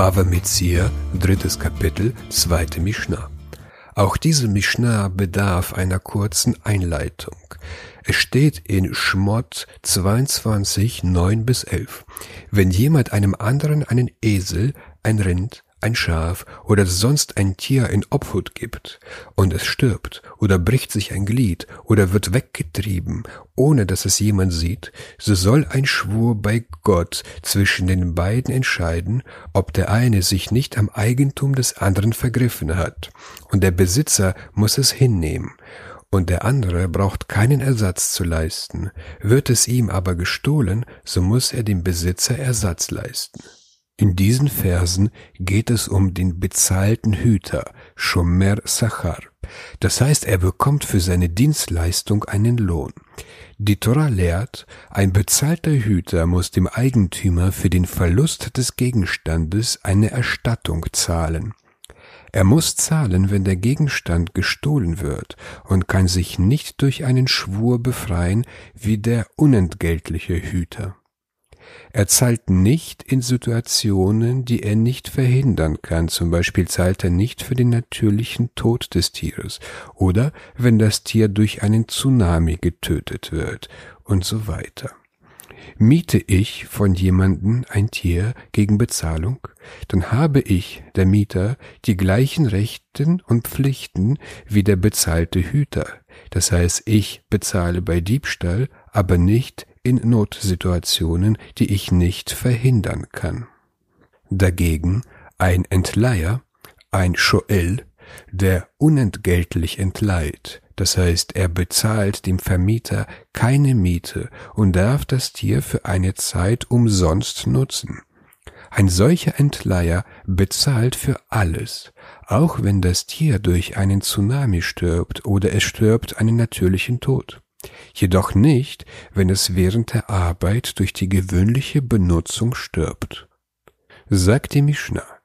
Bava Metzia, drittes Kapitel, zweite Mishnah. Auch diese Mishnah bedarf einer kurzen Einleitung. Es steht in Schmott 22, 9 bis 11. Wenn jemand einem anderen einen Esel, ein Rind, ein Schaf oder sonst ein Tier in Obhut gibt und es stirbt oder bricht sich ein Glied oder wird weggetrieben, ohne dass es jemand sieht, so soll ein Schwur bei Gott zwischen den beiden entscheiden, ob der eine sich nicht am Eigentum des anderen vergriffen hat, und der Besitzer muss es hinnehmen, und der andere braucht keinen Ersatz zu leisten. Wird es ihm aber gestohlen, so muss er dem Besitzer Ersatz leisten. In diesen Versen geht es um den bezahlten Hüter, Shomer Sachar. Das heißt, er bekommt für seine Dienstleistung einen Lohn. Die Torah lehrt, ein bezahlter Hüter muss dem Eigentümer für den Verlust des Gegenstandes eine Erstattung zahlen. Er muss zahlen, wenn der Gegenstand gestohlen wird und kann sich nicht durch einen Schwur befreien wie der unentgeltliche Hüter. Er zahlt nicht in Situationen, die er nicht verhindern kann. Zum Beispiel zahlt er nicht für den natürlichen Tod des Tieres oder wenn das Tier durch einen Tsunami getötet wird und so weiter. Miete ich von jemanden ein Tier gegen Bezahlung, dann habe ich, der Mieter, die gleichen Rechten und Pflichten wie der bezahlte Hüter. Das heißt, ich bezahle bei Diebstahl, aber nicht in Notsituationen, die ich nicht verhindern kann. Dagegen ein Entleiher, ein Schoel, der unentgeltlich entleiht, das heißt, er bezahlt dem Vermieter keine Miete und darf das Tier für eine Zeit umsonst nutzen. Ein solcher Entleiher bezahlt für alles, auch wenn das Tier durch einen Tsunami stirbt oder es stirbt einen natürlichen Tod jedoch nicht, wenn es während der Arbeit durch die gewöhnliche Benutzung stirbt. Sagt die Mishnah,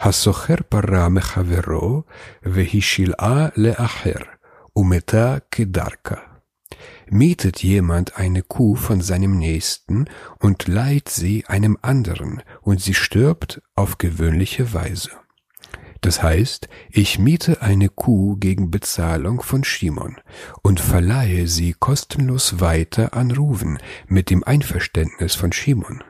הסוחר פרה מחברו והיא שילעה לאחר ומתה כדרכה. Mietet jemand eine Kuh von seinem Nächsten und leiht sie einem anderen und sie stirbt auf gewöhnliche Weise. Das heißt, ich miete eine Kuh gegen Bezahlung von Shimon und verleihe sie kostenlos weiter an Ruven mit dem Einverständnis von Shimon.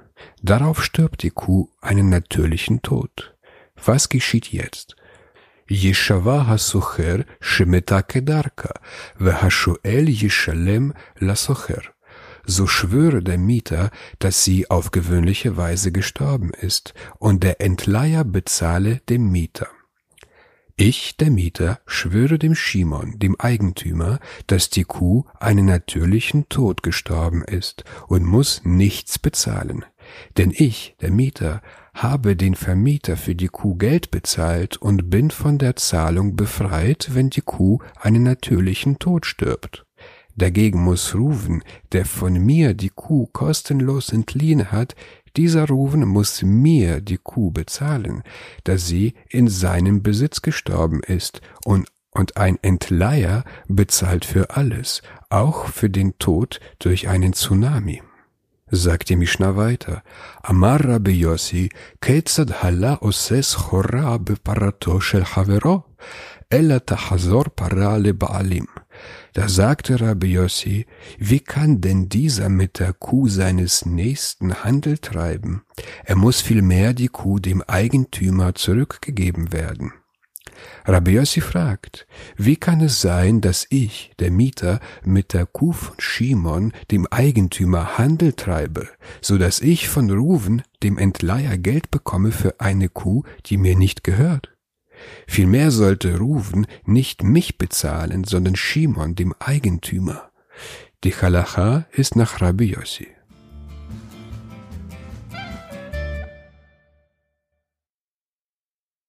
Darauf stirbt die Kuh einen natürlichen Tod. Was geschieht jetzt? Yeshava hasocher shemeta kedarka, vehashuel yeshalem lasocher. So schwöre der Mieter, dass sie auf gewöhnliche Weise gestorben ist, und der Entleiher bezahle dem Mieter. Ich, der Mieter, schwöre dem Shimon, dem Eigentümer, dass die Kuh einen natürlichen Tod gestorben ist und muss nichts bezahlen. Denn ich, der Mieter, habe den Vermieter für die Kuh Geld bezahlt und bin von der Zahlung befreit, wenn die Kuh einen natürlichen Tod stirbt. Dagegen muss Ruven, der von mir die Kuh kostenlos entliehen hat, dieser Ruven muss mir die Kuh bezahlen, da sie in seinem Besitz gestorben ist, und, und ein Entleiher bezahlt für alles, auch für den Tod durch einen Tsunami. Sagt die Mishnah weiter, Amar Rabbi Yossi, Ketzad hala oses chora beparato shel havero, ela tahazor para le baalim. Da sagte Rabbi Yossi, wie kann denn dieser mit der Kuh seines Nächsten Handel treiben? Er muss vielmehr die Kuh dem Eigentümer zurückgegeben werden. Rabbi Yossi fragt, wie kann es sein, dass ich, der Mieter, mit der Kuh von Shimon, dem Eigentümer, Handel treibe, so dass ich von Ruven, dem Entleiher, Geld bekomme für eine Kuh, die mir nicht gehört? Vielmehr sollte Ruven nicht mich bezahlen, sondern Shimon, dem Eigentümer. Die Halacha ist nach Rabbi Yossi.